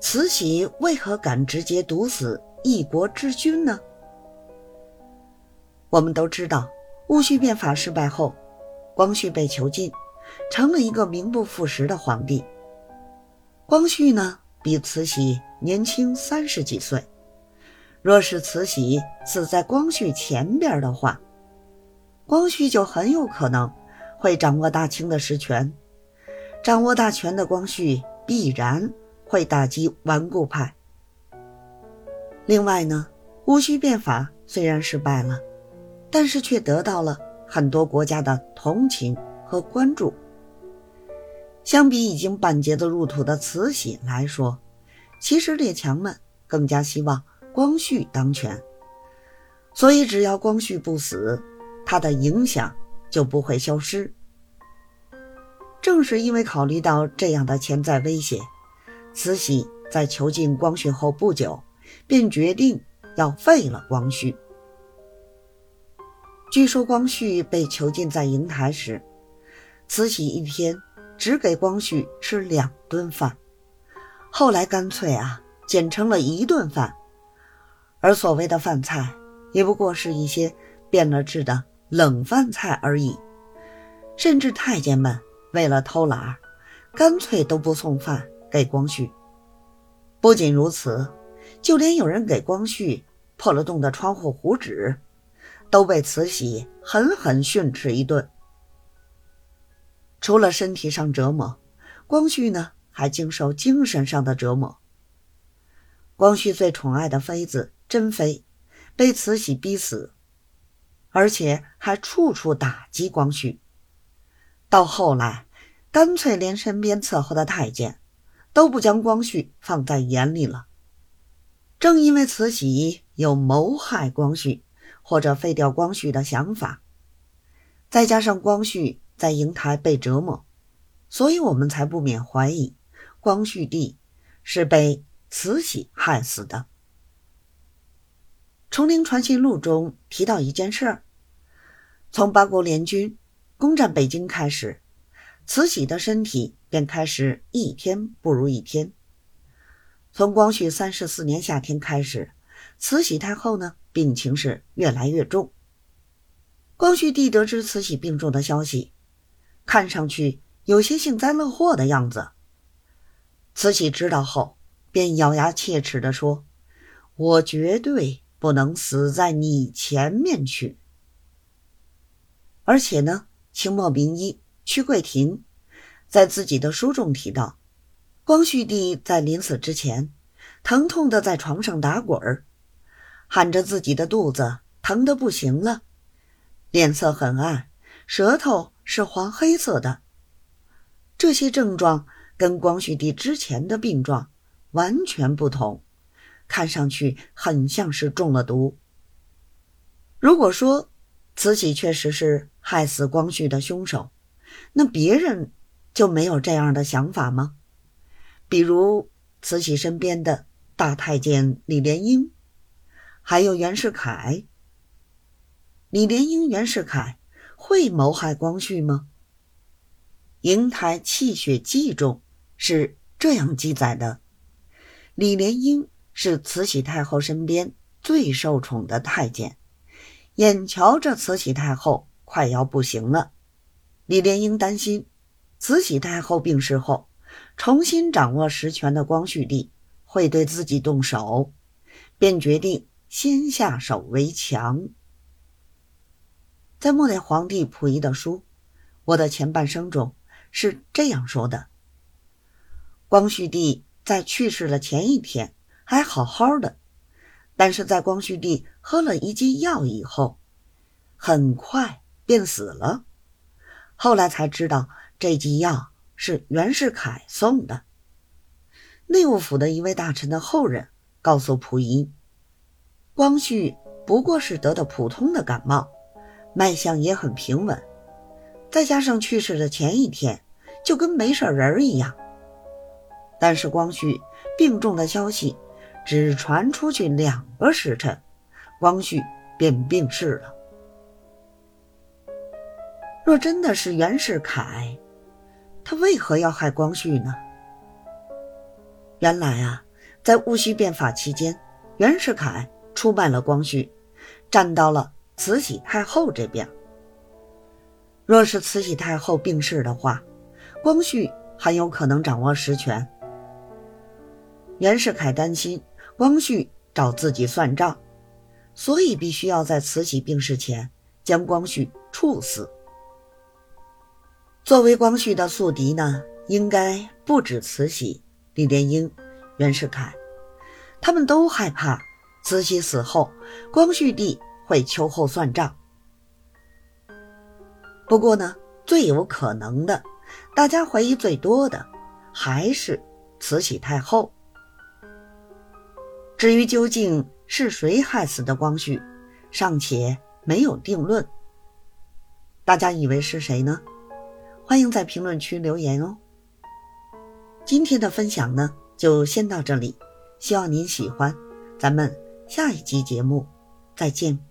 慈禧为何敢直接毒死一国之君呢？我们都知道，戊戌变法失败后，光绪被囚禁，成了一个名不副实的皇帝。光绪呢，比慈禧年轻三十几岁。若是慈禧死在光绪前边的话，光绪就很有可能会掌握大清的实权。掌握大权的光绪必然会打击顽固派。另外呢，戊戌变法虽然失败了，但是却得到了很多国家的同情和关注。相比已经半截子入土的慈禧来说，其实列强们更加希望光绪当权。所以，只要光绪不死，他的影响就不会消失。正是因为考虑到这样的潜在威胁，慈禧在囚禁光绪后不久，便决定要废了光绪。据说光绪被囚禁在瀛台时，慈禧一天只给光绪吃两顿饭，后来干脆啊减成了一顿饭，而所谓的饭菜也不过是一些变了质的冷饭菜而已，甚至太监们。为了偷懒，干脆都不送饭给光绪。不仅如此，就连有人给光绪破了洞的窗户糊纸，都被慈禧狠狠训斥一顿。除了身体上折磨，光绪呢还经受精神上的折磨。光绪最宠爱的妃子珍妃，被慈禧逼死，而且还处处打击光绪。到后来，干脆连身边伺候的太监都不将光绪放在眼里了。正因为慈禧有谋害光绪或者废掉光绪的想法，再加上光绪在瀛台被折磨，所以我们才不免怀疑光绪帝是被慈禧害死的。《崇宁传信录》中提到一件事儿：从八国联军。攻占北京开始，慈禧的身体便开始一天不如一天。从光绪三十四年夏天开始，慈禧太后呢病情是越来越重。光绪帝得知慈禧病重的消息，看上去有些幸灾乐祸的样子。慈禧知道后，便咬牙切齿地说：“我绝对不能死在你前面去。”而且呢。清末名医屈桂亭在自己的书中提到，光绪帝在临死之前，疼痛的在床上打滚儿，喊着自己的肚子疼得不行了，脸色很暗，舌头是黄黑色的。这些症状跟光绪帝之前的病状完全不同，看上去很像是中了毒。如果说慈禧确实是。害死光绪的凶手，那别人就没有这样的想法吗？比如慈禧身边的大太监李莲英，还有袁世凯。李莲英、袁世凯会谋害光绪吗？《瀛台泣血记》中是这样记载的：李莲英是慈禧太后身边最受宠的太监，眼瞧着慈禧太后。快要不行了，李莲英担心慈禧太后病逝后，重新掌握实权的光绪帝会对自己动手，便决定先下手为强。在末代皇帝溥仪的书《我的前半生》中是这样说的：光绪帝在去世的前一天还好好的，但是在光绪帝喝了一剂药以后，很快。便死了，后来才知道这剂药是袁世凯送的。内务府的一位大臣的后人告诉溥仪，光绪不过是得的普通的感冒，脉象也很平稳，再加上去世的前一天就跟没事人一样。但是光绪病重的消息只传出去两个时辰，光绪便病逝了。若真的是袁世凯，他为何要害光绪呢？原来啊，在戊戌变法期间，袁世凯出卖了光绪，站到了慈禧太后这边。若是慈禧太后病逝的话，光绪很有可能掌握实权。袁世凯担心光绪找自己算账，所以必须要在慈禧病逝前将光绪处死。作为光绪的宿敌呢，应该不止慈禧、李莲英、袁世凯，他们都害怕慈禧死后，光绪帝会秋后算账。不过呢，最有可能的，大家怀疑最多的，还是慈禧太后。至于究竟是谁害死的光绪，尚且没有定论。大家以为是谁呢？欢迎在评论区留言哦。今天的分享呢，就先到这里，希望您喜欢。咱们下一集节目再见。